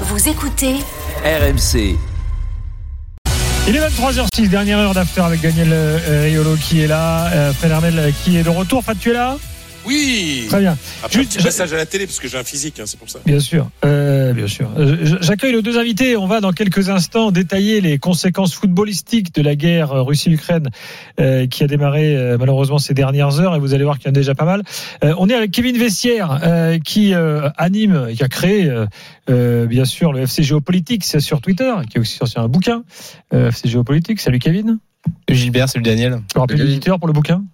Vous écoutez RMC. Il est 23h06, dernière heure d'after avec Daniel euh, Riolo qui est là, euh, Fred Armel euh, qui est de retour. Fred, tu es là? Oui Très bien. Après Juste- un petit passage à la télé, parce que j'ai un physique, hein, c'est pour ça. Bien sûr, euh, bien sûr. Euh, J'accueille nos deux invités. On va dans quelques instants détailler les conséquences footballistiques de la guerre euh, Russie-Ukraine euh, qui a démarré euh, malheureusement ces dernières heures. Et vous allez voir qu'il y en a déjà pas mal. Euh, on est avec Kevin Vestiaire euh, qui euh, anime, qui a créé bien sûr le FC Géopolitique c'est sur Twitter, qui a aussi sorti un bouquin euh, FC Géopolitique. Salut Kevin. Gilbert, salut Daniel. Tu rappelles l'éditeur pour le bouquin?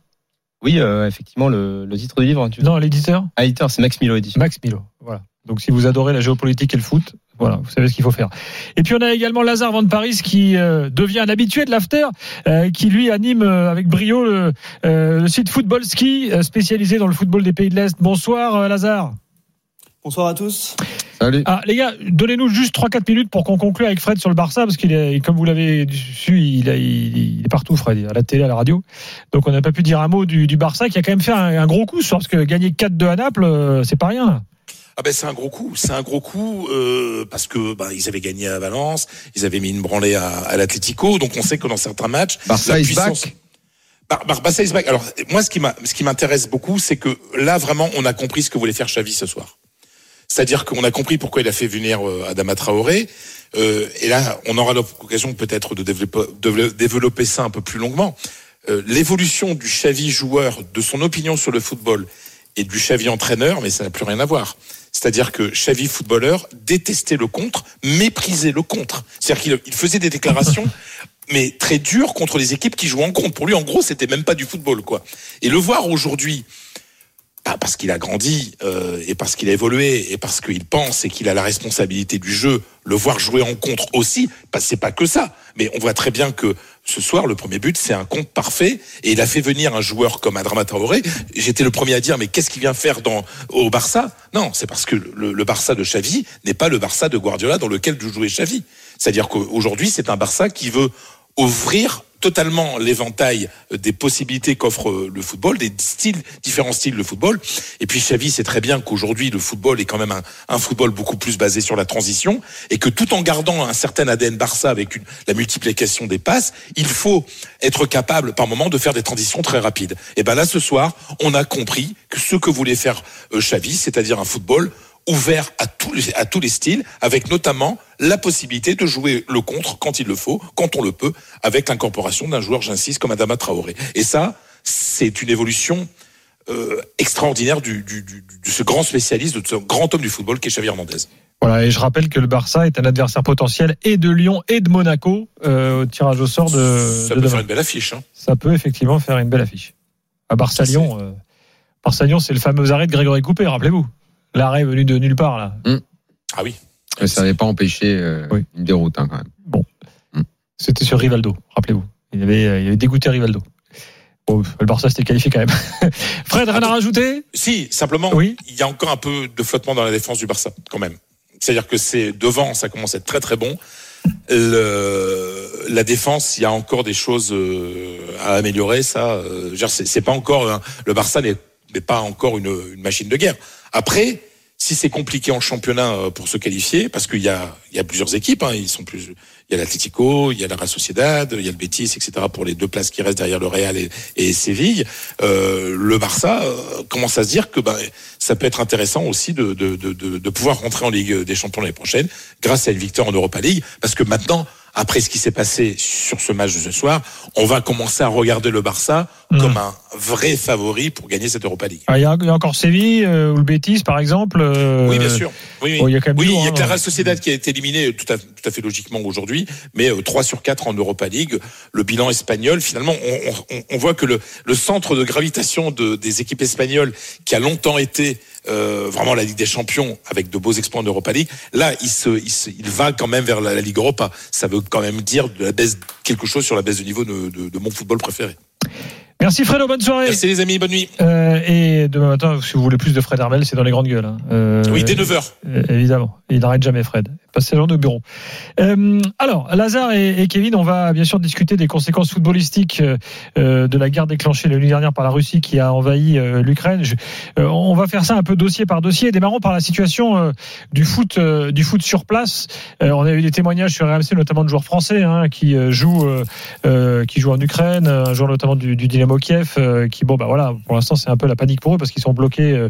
Oui, euh, effectivement, le, le titre du livre. Tu... Non, l'éditeur. Ah, l'éditeur, c'est Max Milo édition. Max Milo. Voilà. Donc si vous adorez la géopolitique et le foot, voilà, vous savez ce qu'il faut faire. Et puis on a également Lazare Van Paris qui euh, devient un habitué de l'after, euh, qui lui anime euh, avec brio le, euh, le site Football Ski, euh, spécialisé dans le football des pays de l'Est. Bonsoir euh, Lazare. Bonsoir à tous. Salut. Ah les gars, donnez-nous juste 3-4 minutes pour qu'on conclue avec Fred sur le Barça, parce qu'il est, comme vous l'avez su, il, a- il- il est partout Fred, à la télé, à la radio. Donc on n'a pas pu dire un mot du, du Barça qui a quand même fait un, un gros coup ce soir, parce que gagner 4-2 à Naples, euh, c'est pas rien. Ah ben c'est un gros coup, c'est un gros coup euh, parce que ben, ils avaient gagné à Valence, ils avaient mis une branlée à, à l'Atlético, donc on sait que dans certains matchs, Barça la is puissance- back. Bar- Bar- Barça is back. Alors moi, ce qui m'a, ce qui m'intéresse beaucoup, c'est que là vraiment, on a compris ce que voulait faire Xavi ce soir. C'est-à-dire qu'on a compris pourquoi il a fait venir euh, Adama Traoré. Euh, et là, on aura l'occasion peut-être de développer, de développer ça un peu plus longuement. Euh, L'évolution du Xavi joueur, de son opinion sur le football et du Xavi entraîneur, mais ça n'a plus rien à voir. C'est-à-dire que Xavi footballeur détestait le contre, méprisait le contre. C'est-à-dire qu'il il faisait des déclarations mais très dures contre les équipes qui jouent en contre. Pour lui, en gros, c'était même pas du football, quoi. Et le voir aujourd'hui, bah, parce qu'il a grandi euh, et parce qu'il a évolué et parce qu'il pense et qu'il a la responsabilité du jeu, le voir jouer en contre aussi, bah, c'est pas que ça. Mais on voit très bien que ce soir, le premier but, c'est un contre parfait et il a fait venir un joueur comme Adrama Traoré. J'étais le premier à dire, mais qu'est-ce qu'il vient faire dans, au Barça? Non, c'est parce que le, le Barça de Xavi n'est pas le Barça de Guardiola dans lequel jouait Xavi. C'est-à-dire qu'aujourd'hui, c'est un Barça qui veut ouvrir totalement l'éventail des possibilités qu'offre le football, des styles, différents styles de football. Et puis Xavi sait très bien qu'aujourd'hui le football est quand même un, football beaucoup plus basé sur la transition et que tout en gardant un certain ADN Barça avec une, la multiplication des passes, il faut être capable par moment de faire des transitions très rapides. Et ben là ce soir, on a compris que ce que voulait faire euh, Xavi, c'est-à-dire un football ouvert à tous, les, à tous les styles, avec notamment la possibilité de jouer le contre quand il le faut, quand on le peut, avec l'incorporation d'un joueur, j'insiste, comme Adama Traoré. Et ça, c'est une évolution euh, extraordinaire du, du, du, de ce grand spécialiste, de ce grand homme du football qu'est Xavi Hernandez. Voilà, et je rappelle que le Barça est un adversaire potentiel et de Lyon et de Monaco euh, au tirage au sort de, ça de peut demain. faire une belle affiche. Hein. Ça peut effectivement faire une belle affiche. À Barça-Lyon, euh, Barça-Lyon, c'est le fameux arrêt de Grégory Coupé, rappelez-vous. L'arrêt venu de nulle part, là. Ah oui. Mais ça n'avait pas empêché euh, Oui. une déroute hein, quand même. C'était sur Rivaldo, rappelez-vous. Il avait, euh, il avait dégoûté Rivaldo. Bon, le Barça s'était qualifié quand même. Fred, rien à rajouter? Si, simplement, Oui. il y a encore un peu de flottement dans la défense du Barça, quand même. C'est-à-dire que c'est devant, ça commence à être très très bon. Le, la défense, il y a encore des choses euh, à améliorer. Ça, c'est pas encore un- le Barça n'est n'est pas encore une, une machine de guerre. Après, si c'est compliqué en championnat euh, pour se qualifier, parce qu'il y a il y a plusieurs équipes, hein, ils sont plus, il y a l'Atlético, il y a la Real Sociedad, il y a le Betis, etc. pour les deux places qui restent derrière le Real et, et Séville. Euh, le Barça euh, commence à se dire que ben ça peut être intéressant aussi de, de, de, de, de pouvoir rentrer en Ligue des Champions l'année prochaine grâce à une victoire en Europa League, parce que maintenant après ce qui s'est passé sur ce match de ce soir, on va commencer à regarder le Barça Mm. comme un vrai favori pour gagner cette Europa League. Ah, Il y, a, il y a encore Séville euh, ou le Betis, par exemple. euh, Oui, bien sûr. Oui, oui. bon, il y a quand même Oui, il y a que la hein. Real Sociedad qui a été éliminée tout à, tout à fait logiquement aujourd'hui, mais euh, 3 sur 4 en Europa League. Le bilan espagnol, finalement, on, on- on voit que le, le centre de gravitation de, des équipes espagnoles, qui a longtemps été euh, vraiment la Ligue des Champions avec de beaux exploits en Europa League, là, il, se, il, se- il va quand même vers la, la Ligue Europa. Ça veut quand même dire de la baisse, quelque chose sur la baisse de niveau de, de- de mon football préféré. Merci Fredo, bonne soirée. Merci les amis, bonne nuit. Euh, et demain matin, si vous voulez plus de Fred Hermel, c'est dans les grandes gueules. hein. Euh, Oui, dès 9h. Euh, évidemment, il n'arrête jamais Fred. Passez la journée au bureau. Euh, alors, Lazare et, et Kevin, on va bien sûr discuter des conséquences footballistiques euh, euh, de la guerre déclenchée la nuit dernière par la Russie qui a envahi euh, l'Ukraine. Euh, on va faire ça un peu dossier par dossier. Démarrons par la situation euh, du foot, du foot sur place. On a eu des témoignages sur RMC, notamment de joueurs français hein, qui jouent, qui jouent en Ukraine, un joueur notamment du, du Dynamo Kiev, qui bon bah voilà, pour l'instant c'est un peu la panique pour eux parce qu'ils sont bloqués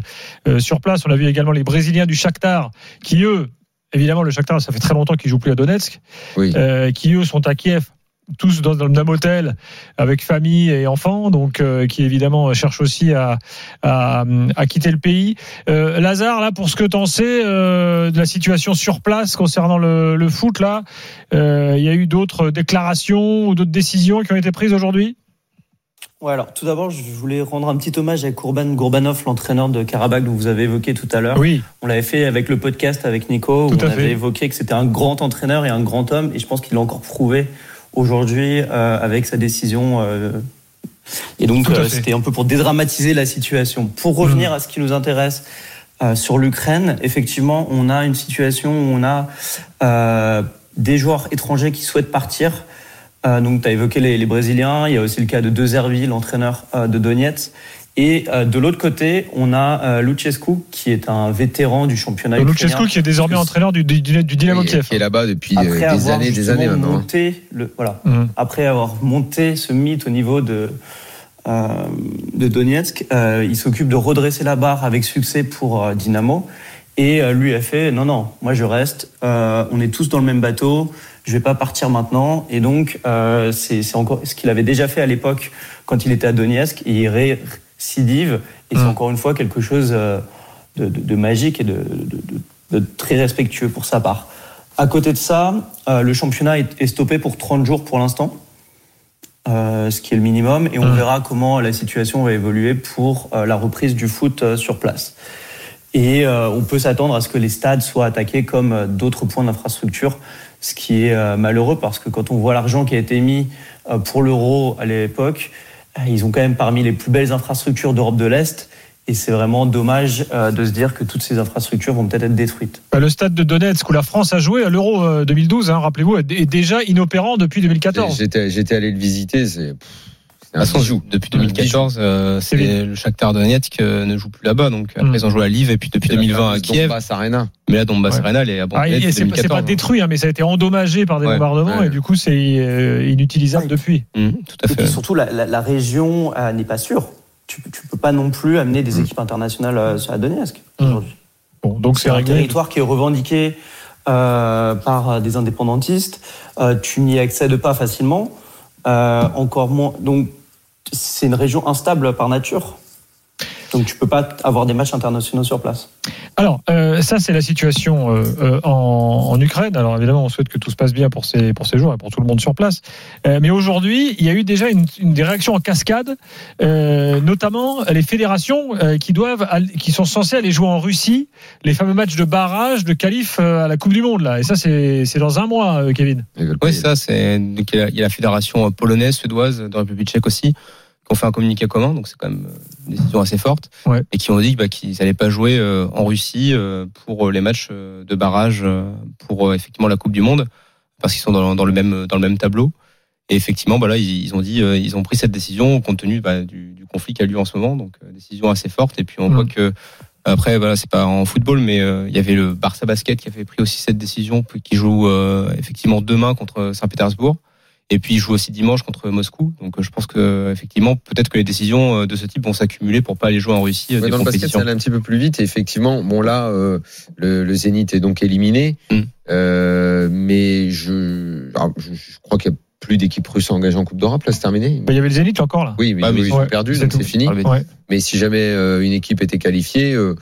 sur place. On a vu également les Brésiliens du Shakhtar qui eux Évidemment, le Shakhtar, ça fait très longtemps qu'ils jouent plus à Donetsk, Oui. euh, qui eux sont à Kiev, tous dans, dans le même hôtel, avec famille et enfants, donc euh, qui évidemment cherchent aussi à, à, à quitter le pays. Euh, Lazare, là, pour ce que t'en sais euh, de la situation sur place concernant le, le foot, là, euh, il y a eu d'autres déclarations ou d'autres décisions qui ont été prises aujourd'hui? Ouais, alors tout d'abord, je voulais rendre un petit hommage à Kurban Gourbanov, l'entraîneur de Karabakh dont vous avez évoqué tout à l'heure. Oui, On l'avait fait avec le podcast avec Nico, où Tout à on fait. avait évoqué que c'était un grand entraîneur et un grand homme, et je pense qu'il l'a encore prouvé aujourd'hui euh, avec sa décision. euh, et donc, euh, c'était un peu pour dédramatiser la situation. Pour revenir à ce qui nous intéresse euh, sur l'Ukraine, effectivement, on a une situation où on a euh, des joueurs étrangers qui souhaitent partir. Euh, donc, tu as évoqué les, les Brésiliens, il y a aussi le cas de De Zerbi, l'entraîneur euh, de Donetsk. Et euh, de l'autre côté, on a euh, Luchescu, qui est un vétéran du championnat Luchescu ukrainien. qui est désormais entraîneur du, du, du Dynamo Kiev. qui est là-bas depuis euh, Après des avoir années, des années maintenant. hein. monté le, voilà, Mhm. après avoir monté ce mythe au niveau de, euh, de Donetsk, euh, il s'occupe de redresser la barre avec succès pour euh, Dynamo. Et euh, lui a fait non, non, moi je reste, euh, on est tous dans le même bateau, je vais pas partir maintenant. Et donc, euh, c'est encore ce qu'il avait déjà fait à l'époque quand il était à Donetsk, et il récidive. Et c'est Mhm. encore une fois quelque chose de, de- de magique et de, très respectueux pour sa part. À côté de ça, euh, le championnat est, est stoppé pour 30 jours pour l'instant, ce qui est le minimum, et on Mhm. verra comment la situation va évoluer pour la reprise du foot sur place. Et euh, on peut s'attendre à ce que les stades soient attaqués comme euh, d'autres points d'infrastructure, ce qui est euh, malheureux parce que quand on voit l'argent qui a été mis euh, pour l'euro à l'époque, euh, ils ont quand même parmi les plus belles infrastructures d'Europe de l'Est. Et c'est vraiment dommage euh, de se dire que toutes ces infrastructures vont peut-être être détruites. Bah, Le stade de Donetsk où la France a joué à l'Euro euh, 2012, hein, rappelez-vous, est est déjà inopérant depuis 2014. J'étais j'étais allé le visiter, c'est un toute façon, bijou. depuis Un 2014, euh, c'est le Shakhtar Donetsk euh, ne joue plus là-bas. Donc après, Mm. ils ont joué à Lviv et puis depuis C'est la 2020 à Kiev. Donbass Arena. Mais là, Donbass Ouais. Arena, elle est Ah, abandonnée depuis c'est c'est 2014. pas détruit, hein, mais ça a été endommagé par des Ouais, bombardements ouais. et du coup c'est euh, inutilisable Ouais. depuis. Mm, tout à Et puis fait. surtout, la, la- la région euh, n'est pas sûre. Tu, tu peux pas non plus amener des Mm. équipes internationales euh, sur la Donetsk aujourd'hui. Bon, donc c'est un territoire qui est revendiqué euh, par des indépendantistes. Euh, tu n'y accèdes pas facilement. Euh, encore moins. Donc, c'est une région instable par nature. Donc, tu peux pas avoir des matchs internationaux sur place. Alors, euh, ça, c'est la situation euh, euh, en, Ukraine. Alors, évidemment, on souhaite que tout se passe bien pour ces, pour ces joueurs et pour tout le monde sur place. Mais aujourd'hui, il y a eu déjà une, des réactions en cascade, notamment les fédérations qui doivent, qui sont censées aller jouer en Russie les fameux matchs de barrage de qualif à la Coupe du Monde là. Et ça, c'est dans un mois, Kevin. Oui, ça. C'est il y a- la fédération polonaise, suédoise, de la République tchèque aussi, ont fait un communiqué commun. Donc c'est quand même euh, une décision assez forte. Ouais. Et qui ont dit bah, qu'ils n'allaient pas jouer euh, en Russie euh, pour les matchs de barrage pour effectivement la Coupe du Monde, parce qu'ils sont dans, dans le même dans le même tableau. Et effectivement, bah là, ils, ils ont dit, ils ont pris cette décision compte tenu bah, du, du conflit qui a lieu en ce moment. Donc décision assez forte. Et puis on Mm. voit que après, voilà, c'est pas en football, mais euh, il y avait le Barça Basket qui avait pris aussi cette décision, qui joue euh, effectivement demain contre Saint-Pétersbourg. Et puis il joue aussi dimanche contre Moscou. Donc euh, je pense que effectivement, peut-être que les décisions euh, de ce type vont s'accumuler pour pas aller jouer en Russie euh, Ouais, des dans le basket, ça allait un petit peu plus vite. Et effectivement, bon là, euh, le, le Zénith est donc éliminé. Mm. Euh, mais je, alors, je, je crois qu'il y a plus d'équipes russes engagées en Coupe d'Europe. Là, c'est terminé. Bah, Il y avait le Zénith encore là. Oui, mais, Ah, mais ils ouais, ont perdu, c'est donc c'est fini. Ah, mais- Ouais. Mais si jamais euh, une équipe était qualifiée, euh,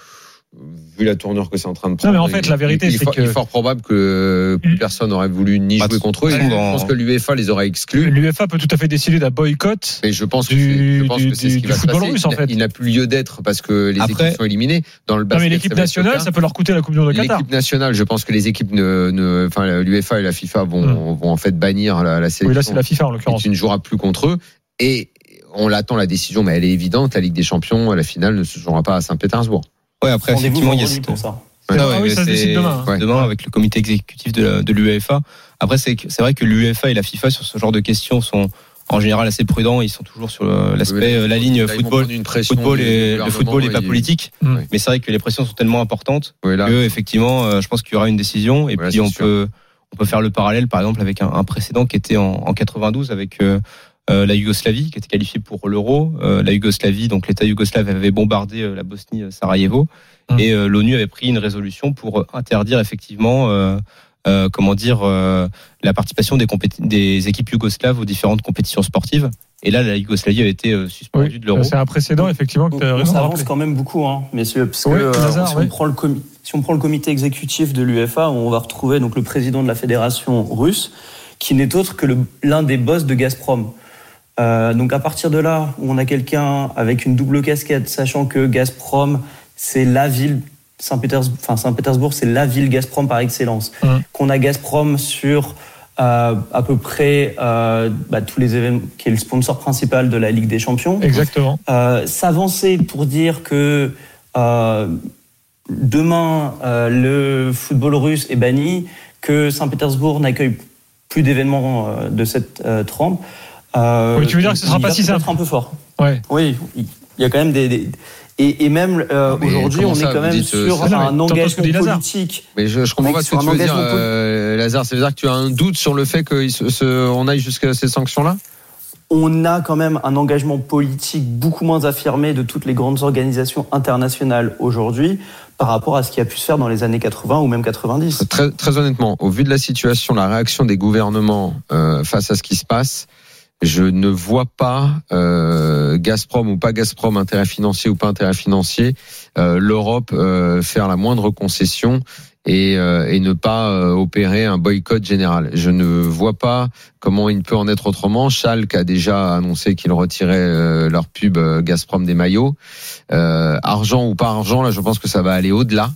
vu la tournure que c'est en train de Non, prendre. mais en fait, la vérité, il est c'est fort- que- Il est fort probable que plus Mm. personne n'aurait voulu ni jouer contre eux. Et je pense que l'UEFA les aurait exclus. L'UEFA peut tout à fait décider d'un boycott. Mais je pense que Du- c'est- que ce qui va se passer. russe, en Il n'a- fait. Il n'a plus lieu d'être parce que les Après- équipes sont éliminées. Dans le Non, basket, mais ça l'équipe nationale, ça peut leur coûter la Coupe du Monde de Qatar. L'équipe nationale, je pense que les équipes ne, ne enfin l'UEFA et la FIFA vont, vont en fait bannir la, la sélection. Oui, là, c'est la FIFA en et l'occurrence. tu ne joueras plus contre eux. Et on l'attend la décision, mais elle est évidente. La Ligue des Champions, la finale ne se jouera pas à Saint-Pétersbourg. Ouais, après, effectivement, il y a pour ça. Ouais, Ah ouais, oui, mais ça se c'est- décide demain. hein. Demain, avec le comité exécutif de, l'UEFA. Après, c'est vrai que l'UEFA et la FIFA, sur ce genre de questions, sont en général assez prudents. Ils sont toujours sur le- l'aspect, euh, la ligne Là, football. une Football et, le football n'est pas politique. Mm. Mais c'est vrai que les pressions sont tellement importantes là, que, effectivement, euh, je pense qu'il y aura une décision. Et puis, on sûr. peut, on peut faire le parallèle, par exemple, avec un, un précédent qui était en, en 92 avec euh, euh, la Yougoslavie, qui était qualifiée pour l'Euro. Euh, la Yougoslavie, donc l'État yougoslave avait bombardé euh, la Bosnie, euh, Sarajevo, Mm. et euh, l'ONU avait pris une résolution pour interdire effectivement, euh, euh, comment dire, euh, la participation des, équipes yougoslaves aux différentes compétitions sportives. Et là, la Yougoslavie avait été euh, suspendue Oui, de l'Euro. c'est un précédent, effectivement, que tu as de avance quand même beaucoup, hein, messieurs, parce que Oui, euh, si, oui. on prend le si on prend le comité exécutif de l'UEFA, on va retrouver donc le président de la fédération russe, qui n'est autre que l'un des boss de Gazprom. Euh, donc à partir de là, on a quelqu'un avec une double casquette, sachant que Gazprom, c'est la ville Saint-Pétersbourg, enfin Saint-Pétersbourg, c'est la ville Gazprom par excellence. Mhm. Qu'on a Gazprom sur euh, à peu près euh, bah, tous les événements, qui est le sponsor principal de la Ligue des Champions. Exactement. S'avancer pour dire que demain le football russe est banni, que Saint-Pétersbourg n'accueille plus d'événements de cette trempe. Euh, Oui, tu veux dire que ce sera il pas si simple. un peu fort. Ouais. Oui, il y a quand même des. des- et, et même euh, Mais aujourd'hui, on ça, est quand même dites, euh, sur un engagement politique. Mais je, je comprends pas ce que sur tu un veux dire, engagement euh, Lazare. Ça veut dire que tu as un doute sur le fait qu'on aille jusqu'à ces sanctions-là? On a quand même un engagement politique beaucoup moins affirmé de toutes les grandes organisations internationales aujourd'hui par rapport à ce qui a pu se faire dans les années 80 ou même 90. Très, très honnêtement, au vu de la situation, la réaction des gouvernements euh, face à ce qui se passe, je ne vois pas euh, Gazprom ou pas Gazprom, intérêt financier ou pas intérêt financier, euh, l'Europe euh, faire la moindre concession et, euh, et ne pas euh, opérer un boycott général. Je ne vois pas comment il peut en être autrement. Schalke a déjà annoncé qu'il retirait euh, leur pub Gazprom des maillots. Argent ou pas argent, là, je pense que ça va aller au-delà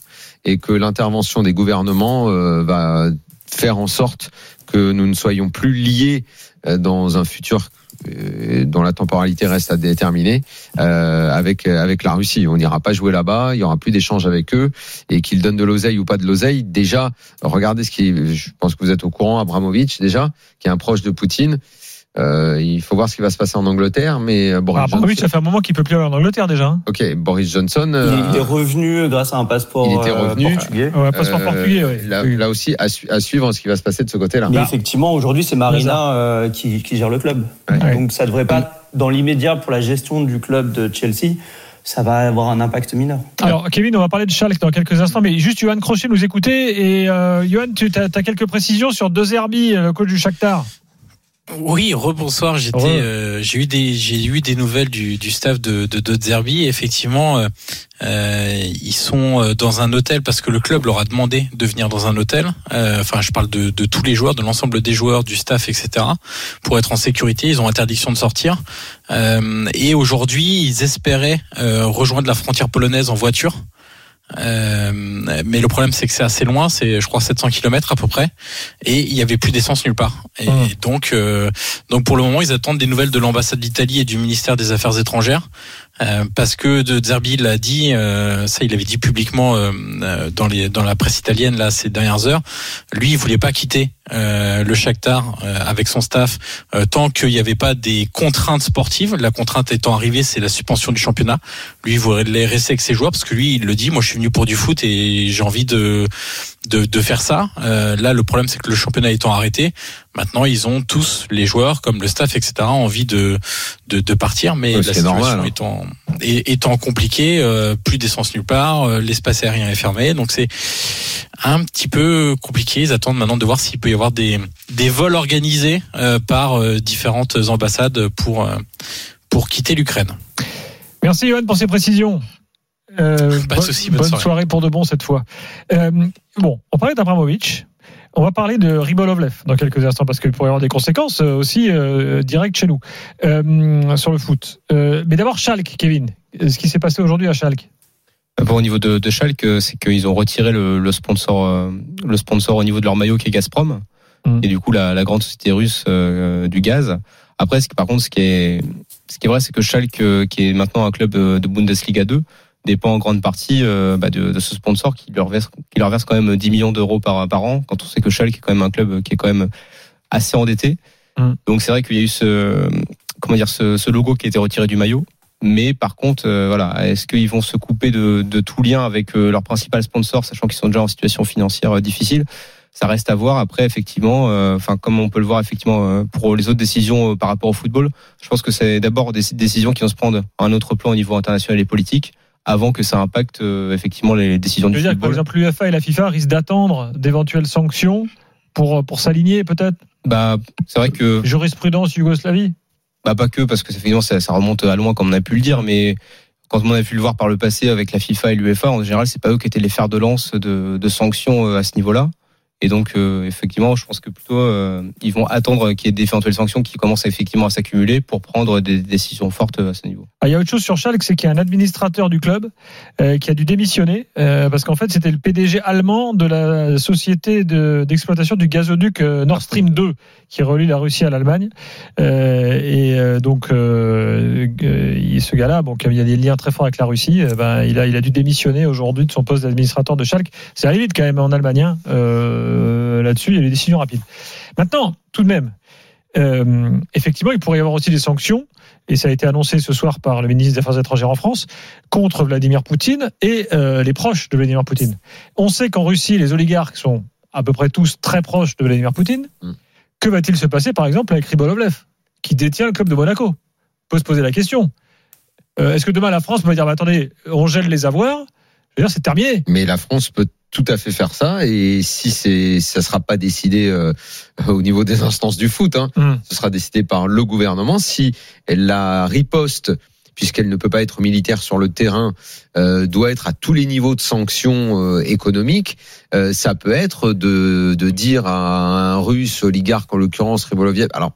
et que l'intervention des gouvernements va faire en sorte que nous ne soyons plus liés dans un futur euh, dont la temporalité reste à déterminer euh, avec avec la Russie. On n'ira pas jouer là-bas, il y aura plus d'échanges avec eux et qu'ils donnent de l'oseille ou pas de l'oseille. Déjà, regardez ce qui, je pense que vous êtes au courant, Abramovich déjà, qui est un proche de Poutine. Euh, il faut voir ce qui va se passer en Angleterre, mais euh, Boris Ah, Johnson, ça fait un moment qu'il peut plus aller en Angleterre déjà. hein. ok, Boris Johnson, Il, euh, est- il est revenu grâce à un passeport il était euh, revenu. portugais. Ouais, passeport euh, portugais, ouais. là, Oui. là aussi à, su- à suivre ce qui va se passer de ce côté-là. Mais Bah, effectivement, aujourd'hui, c'est Marina euh, qui, qui gère le club. Ouais. Donc ça devrait pas, dans l'immédiat, pour la gestion du club de Chelsea, ça va avoir un impact mineur. Alors, Kevin, on va parler de Schalke dans quelques instants, mais juste Johan Crochet nous écouter. Et euh, Johan, tu as, quelques précisions sur De Zerbi, le coach du Shakhtar? Oui, rebonsoir. J'étais, Re. euh, j'ai eu des, j'ai eu des nouvelles du, du staff de de, de Zerbi. Effectivement, euh, euh, ils sont euh, dans un hôtel parce que le club leur a demandé de venir dans un hôtel. Euh, Enfin, je parle de, de tous les joueurs, de l'ensemble des joueurs, du staff, etc. Pour être en sécurité, ils ont interdiction de sortir. Euh, et aujourd'hui, ils espéraient euh, rejoindre la frontière polonaise en voiture. Euh, mais le problème c'est que c'est assez loin, c'est je crois 700 km à peu près, et il y avait plus d'essence nulle part. Et Hum. donc, euh, donc pour le moment, ils attendent des nouvelles de l'ambassade d'Italie et du ministère des Affaires étrangères, euh, parce que de Zerbi l'a dit, euh, ça il avait dit publiquement euh, euh, dans les dans la presse italienne là ces dernières heures. Lui, il voulait pas quitter euh, le Shakhtar avec son staff tant qu'il n'y avait pas des contraintes sportives. La contrainte étant arrivée, c'est la suspension du championnat. Lui, il voulait rester avec ses joueurs parce que lui, il le dit. Moi, je suis venu pour du foot et j'ai envie de de, de faire ça. Là, le problème, c'est que le championnat étant arrêté, maintenant, ils ont tous les joueurs, comme le staff, etc., envie de de, de partir. Mais Ouais, la situation normal, hein. étant étant compliquée, euh, plus d'essence nulle part, euh, l'espace aérien est fermé, donc c'est un petit peu compliqué. Ils attendent maintenant de voir s'il peut y avoir des des vols organisés euh, par euh, différentes ambassades pour euh, pour quitter l'Ukraine. Merci Johan pour ces précisions. Euh, Pas de bonne- souci, bonne bonne soirée. soirée pour de bon cette fois. Euh, bon, on parlait d'Abramovic. On va parler de Ribolovlev dans quelques instants parce qu'il pourrait y avoir des conséquences euh, aussi euh, directes chez nous euh, sur le foot. Euh, mais d'abord Schalke, Kevin. Ce qui s'est passé aujourd'hui à Schalke? Bon, au niveau de, de Schalke, c'est qu'ils ont retiré le, le sponsor, le sponsor au niveau de leur maillot qui est Gazprom, Mm. et du coup la, la grande société russe du gaz. Après, ce qui, par contre, ce qui est, ce qui est vrai, c'est que Schalke, qui est maintenant un club de Bundesliga 2, dépend en grande partie euh, bah, de, de ce sponsor qui leur verse, qui leur verse quand même 10 millions d'euros par, par an. Quand on sait que Schalke est quand même un club qui est quand même assez endetté. Mm. Donc c'est vrai qu'il y a eu ce, comment dire, ce, ce logo qui a été retiré du maillot. Mais par contre, euh, voilà, est-ce qu'ils vont se couper de, de tout lien avec euh, leur principal sponsor, sachant qu'ils sont déjà en situation financière difficile? Ça reste à voir. Après, effectivement, enfin comme on peut le voir effectivement pour les autres décisions par rapport au football, je pense que c'est d'abord des décisions qui vont se prendre à un autre plan au niveau international et politique, avant que ça impacte euh, effectivement les décisions du veux dire que, par exemple l'UEFA et la FIFA risquent d'attendre d'éventuelles sanctions pour pour s'aligner peut-être? Bah, c'est vrai que Jurisprudence Yougoslavie? Bah pas que parce que effectivement ça, ça remonte à loin comme on a pu le dire, mais quand on a pu le voir par le passé avec la FIFA et l'UEFA, en général c'est pas eux qui étaient les fers de lance de, de sanctions euh, à ce niveau-là. Et donc euh, effectivement, je pense que plutôt euh, ils vont attendre qu'il y ait d'éventuelles sanctions qui commencent effectivement à s'accumuler pour prendre des décisions fortes à ce niveau. Ah, il y a autre chose sur Schalke, c'est qu'il y a un administrateur du club euh, qui a dû démissionner euh, parce qu'en fait c'était le PDG allemand de la société de- d'exploitation du gazoduc euh, Nord Stream 2 qui relie la Russie à l'Allemagne. Euh, et euh, donc euh, euh, ce gars-là, bon, il y a des liens très forts avec la Russie, euh, ben, il, a, il a dû démissionner aujourd'hui de son poste d'administrateur de Schalke. C'est vite quand même en Allemagne. hein. Euh, Là-dessus, il y a des décisions rapides. Maintenant, tout de même, euh, effectivement, il pourrait y avoir aussi des sanctions et ça a été annoncé ce soir par le ministre des Affaires étrangères en France, contre Vladimir Poutine et euh, les proches de Vladimir Poutine. On sait qu'en Russie, les oligarques sont à peu près tous très proches de Vladimir Poutine. Mm. Que va-t-il se passer, par exemple, avec Ribolovlev, qui détient le club de Monaco? On peut se poser la question. Euh, Est-ce que demain la France va dire, bah, attendez, on gèle les avoirs? C'est terminé. Mais la France peut tout à fait faire ça et si c'est ça sera pas décidé euh, au niveau des instances du foot, hein, Mm. ce sera décidé par le gouvernement. Si la riposte, puisqu'elle ne peut pas être militaire sur le terrain, euh, doit être à tous les niveaux de sanctions euh, économiques, euh, ça peut être de, de dire à un Russe oligarque, en l'occurrence Riboloviev, alors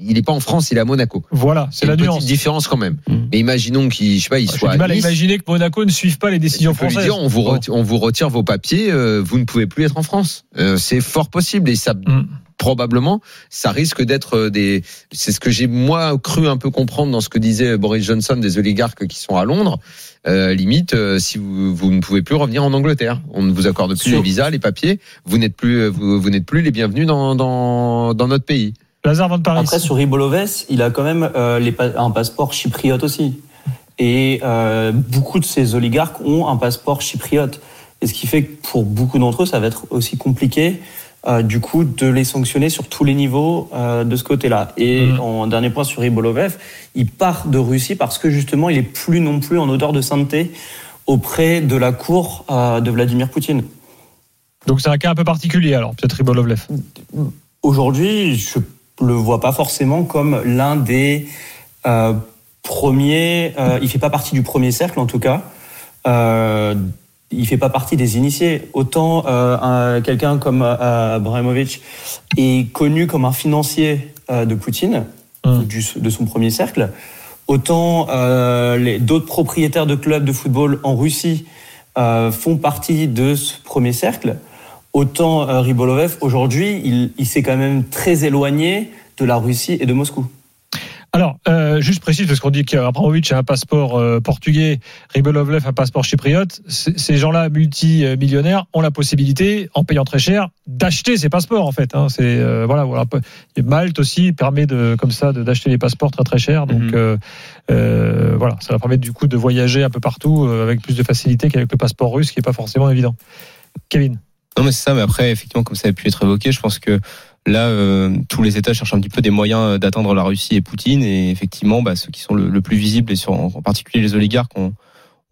il n'est pas en France, il est à Monaco. Voilà, c'est Il y a la une petite différence quand même. Mm. Mais imaginons qu'il, je sais pas, il J'ai soit du mal à Nice. imaginer que Monaco ne suive pas les décisions Tu peux lui françaises. dire, on vous, Bon. retire, on vous retire vos papiers, euh, vous ne pouvez plus être en France. Euh, c'est fort possible et ça Mm. probablement ça risque d'être euh, des. C'est ce que j'ai moi cru un peu comprendre dans ce que disait Boris Johnson des oligarques qui sont à Londres. Euh, limite, euh, si vous, vous ne pouvez plus revenir en Angleterre, on ne vous accorde plus Sur- les visas, les papiers, vous n'êtes plus euh, vous, vous n'êtes plus les bienvenus dans dans, dans notre pays. Lazare Van Paris. Après, sur Riboloves, il a quand même euh, les pa- un passeport chypriote aussi. Et euh, beaucoup de ces oligarques ont un passeport chypriote. Et ce qui fait que pour beaucoup d'entre eux, ça va être aussi compliqué, euh, du coup, de les sanctionner sur tous les niveaux de ce côté-là. Et Mhm. en dernier point sur Ribolovev, il part de Russie parce que justement, il est plus non plus en odeur de sainteté auprès de la cour de Vladimir Poutine. Donc c'est un cas un peu particulier alors, peut-être Ribolovlev. Aujourd'hui, je le vois pas forcément comme l'un des euh, premiers. Euh, il fait pas partie du premier cercle, en tout cas. Euh, il fait pas partie des initiés. Autant euh, un- quelqu'un comme euh, Abramovich est connu comme un financier de Poutine, du- de son premier cercle. Autant d'autres propriétaires de clubs de football en Russie font partie de ce premier cercle. Autant euh, Ribolovev, aujourd'hui, il, il s'est quand même très éloigné de la Russie et de Moscou. Alors, euh, juste précise, parce qu'on dit qu'Abramovic a un passeport euh, portugais, Ribolovlev un passeport chypriote. Ces gens-là, multimillionnaires, ont la possibilité, en payant très cher, d'acheter ces passeports, en fait. Hein. C'est euh, voilà, voilà. Et Malte aussi permet de, comme ça, de- d'acheter les passeports très très chers. Donc Mhm. euh, euh, voilà, ça va permettre du coup de voyager un peu partout euh, avec plus de facilité qu'avec le passeport russe, qui est pas forcément évident. Kevin. Non mais c'est ça, mais après effectivement comme ça a pu être évoqué, je pense que là euh, tous les États cherchent un petit peu des moyens euh, d'atteindre la Russie et Poutine. Et effectivement bah, ceux qui sont le, plus visibles et en particulier les oligarques ont,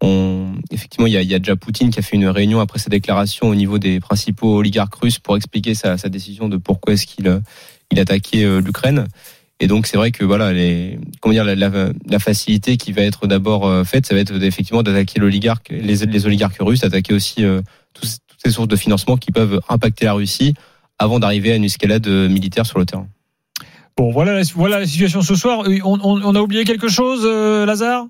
ont- effectivement il y, a, déjà Poutine qui a fait une réunion après sa déclaration au niveau des principaux oligarques russes pour expliquer sa, sa décision de pourquoi est-ce qu'il euh, il attaquait euh, l'Ukraine. Et donc c'est vrai que voilà, les, comment dire, la, la, la facilité qui va être d'abord faite, ça va être effectivement d'attaquer l'oligarque, les, les oligarques russes, d'attaquer aussi euh, tous- toutes ces sources de financement qui peuvent impacter la Russie avant d'arriver à une escalade euh, militaire sur le terrain. Bon, voilà, la- voilà la situation ce soir. Euh, On, on- on a oublié quelque chose, euh, Lazare?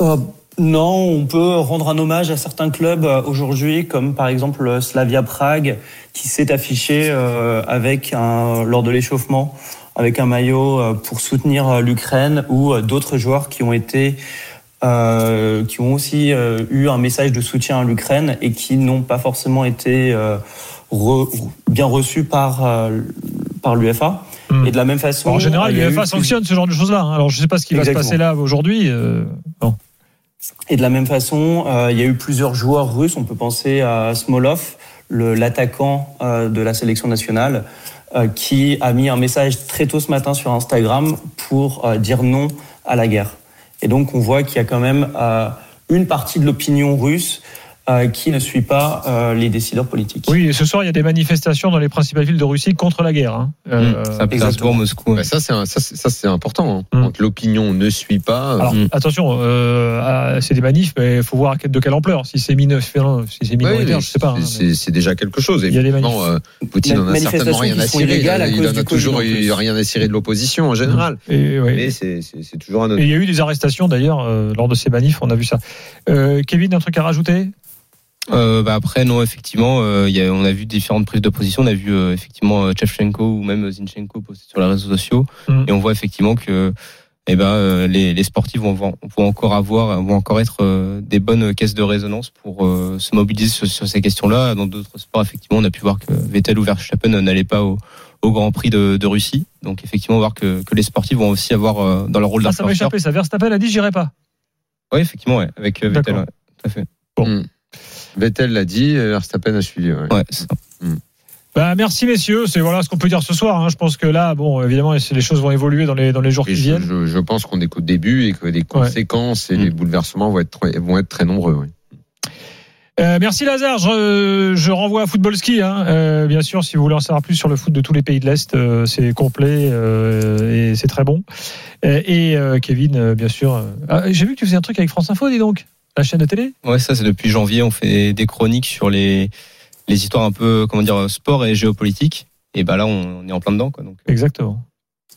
Euh, non, on peut rendre un hommage à certains clubs aujourd'hui, comme par exemple Slavia Prague, qui s'est affiché euh, avec un, lors de l'échauffement avec un maillot pour soutenir l'Ukraine, ou d'autres joueurs qui ont été euh, qui ont aussi euh, eu un message de soutien à l'Ukraine et qui n'ont pas forcément été euh, re- bien reçus par par l'UFA. Hmm. Et de la même façon, En général, il y a eu l'UEFA plus- sanctionne ce genre de choses-là. hein. Alors, je sais pas ce qui va se passer là aujourd'hui. bon. Et de la même façon, il y a eu plusieurs joueurs russes. On peut penser à Smolov, l'attaquant de la sélection nationale, qui a mis un message très tôt ce matin sur Instagram pour dire non à la guerre. Et donc, on voit qu'il y a quand même euh, une partie de l'opinion russe euh, qui ne suit pas euh, les décideurs politiques. Oui, et ce soir, il y a des manifestations dans les principales villes de Russie contre la guerre. hein. Euh, Mmh. Saint-Pétersbourg, Moscou. Bah, ça, c'est un- ça, c'est- ça, c'est important. hein. Mm. Quand l'opinion ne suit pas. Alors, Mm. attention, euh, ah, c'est des manifs, mais il faut voir de quelle ampleur. Si c'est mineur, si c'est minoritaire, mais je sais pas. hein, c'est- déjà quelque chose. Il y a des Évidemment, euh, Poutine Ma- en a certainement rien à cirer. Il cause en a du toujours Covid, en plus. rien à cirer de l'opposition en général. Et, ouais. Mais c'est toujours un Et autre. il y a eu des arrestations d'ailleurs euh, lors de ces manifs, on a vu ça. Euh, Kevin, un truc à rajouter? Euh, bah après non effectivement euh, y a, on a vu différentes prises de position on a vu euh, effectivement euh, Shevchenko ou même Zinchenko poster sur les réseaux sociaux Mm. et on voit effectivement que eh ben euh, les, les sportifs vont, vont vont encore avoir vont encore être euh, des bonnes caisses de résonance pour euh, se mobiliser sur, sur ces questions-là dans d'autres sports effectivement on a pu voir que Vettel ou Verstappen n'allaient pas au, au Grand Prix de, de Russie donc effectivement on va voir que, que les sportifs vont aussi avoir euh, dans leur rôle Ah, ça m'a échappé, ça. Verstappen a dit j'irai pas. oui effectivement ouais, avec euh, Vettel ouais, tout à fait Bon. Mm. Vettel l'a dit, Verstappen a suivi. ouais. ouais, c'est ça. Bah, merci messieurs, c'est voilà ce qu'on peut dire ce soir. hein. Je pense que là, bon, évidemment, les choses vont évoluer dans les dans les jours Et qui je, viennent. je- je pense qu'on est qu'au début et que les conséquences et les bouleversements vont être, très- vont être très nombreux. oui. Euh, merci Lazare. Je, je renvoie à Football Ski. Hein. Euh, bien sûr, si vous voulez en savoir plus sur le foot de tous les pays de l'Est, euh, c'est complet euh, et c'est très bon. Euh, et euh, Kevin, euh, bien sûr. euh, ah, J'ai vu que tu faisais un truc avec France Info, dis donc, la chaîne de télé. Ouais, ça c'est depuis janvier, on fait des chroniques sur les les histoires un peu comment dire sport et géopolitique. Et bah là, on, on est en plein dedans, quoi. Donc Exactement.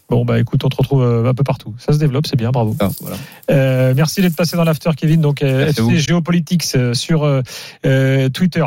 Bon bah écoute, on te retrouve euh, un peu partout. Ça se développe, c'est bien, bravo. ah, voilà. Euh, merci d'être passé dans l'after, Kevin. Donc euh, Merci FC. Géopolitics euh, sur euh, euh, Twitter.